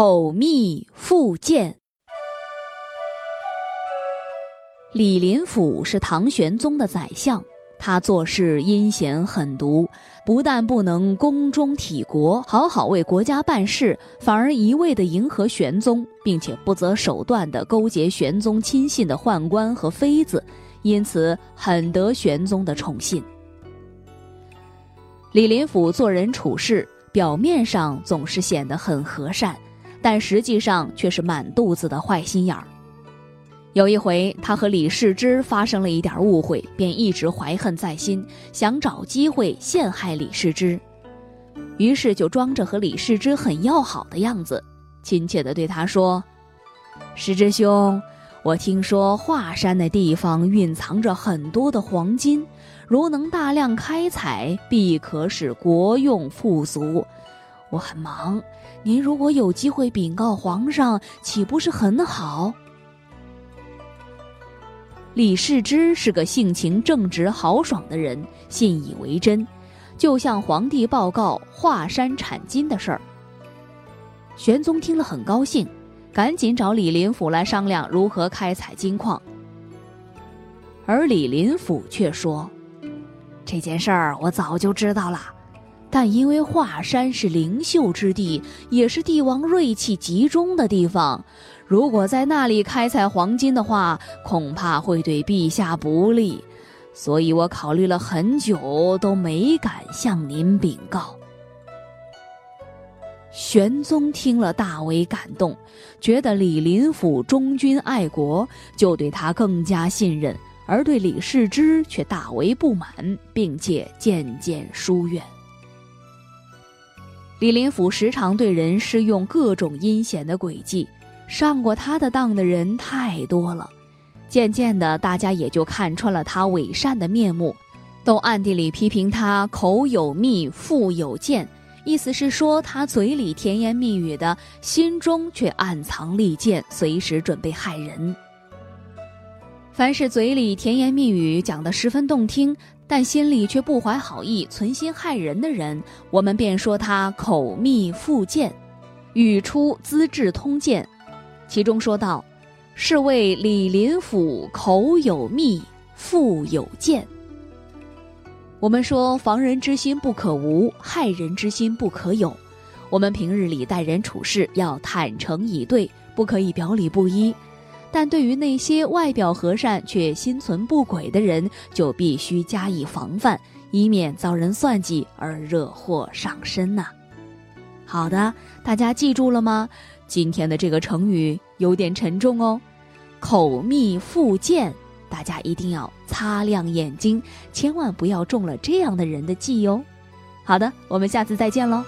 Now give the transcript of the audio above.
口蜜腹剑。李林甫是唐玄宗的宰相，他做事阴险狠毒，不但不能宫中体国，好好为国家办事，反而一味的迎合玄宗，并且不择手段的勾结玄宗亲信的宦官和妃子，因此很得玄宗的宠信。李林甫做人处事，表面上总是显得很和善，但实际上却是满肚子的坏心眼儿。有一回，他和李世之发生了一点误会，便一直怀恨在心，想找机会陷害李世之。于是就装着和李世之很要好的样子，亲切地对他说：“世之兄，我听说华山的地方蕴藏着很多的黄金，如能大量开采，必可使国用富足。我很忙，您如果有机会禀告皇上，岂不是很好？”李世之是个性情正直、豪爽的人，信以为真，就向皇帝报告华山产金的事儿。玄宗听了很高兴，赶紧找李林甫来商量如何开采金矿。而李林甫却说：“这件事儿我早就知道了，但因为华山是灵秀之地，也是帝王锐气集中的地方。”如果在那里开采黄金的话，恐怕会对陛下不利，所以我考虑了很久，都没敢向您禀告。玄宗听了大为感动，觉得李林甫忠君爱国，就对他更加信任；而对李世之却大为不满，并且渐渐疏远。李林甫时常对人施用各种阴险的诡计。上过他的当的人太多了，渐渐的，大家也就看穿了他伪善的面目，都暗地里批评他口有蜜，腹有剑，意思是说他嘴里甜言蜜语的，心中却暗藏利剑，随时准备害人。凡是嘴里甜言蜜语讲得十分动听，但心里却不怀好意，存心害人的人，我们便说他口蜜腹剑，语出《资治通鉴》。其中说道：“是谓李林甫口有蜜，腹有剑。”我们说防人之心不可无，害人之心不可有。我们平日里待人处事要坦诚以对，不可以表里不一。但对于那些外表和善却心存不轨的人，就必须加以防范，以免遭人算计而惹祸上身呐。好的，大家记住了吗？今天的这个成语有点沉重哦，口蜜腹剑，大家一定要擦亮眼睛，千万不要中了这样的人的计哟。好的，我们下次再见喽。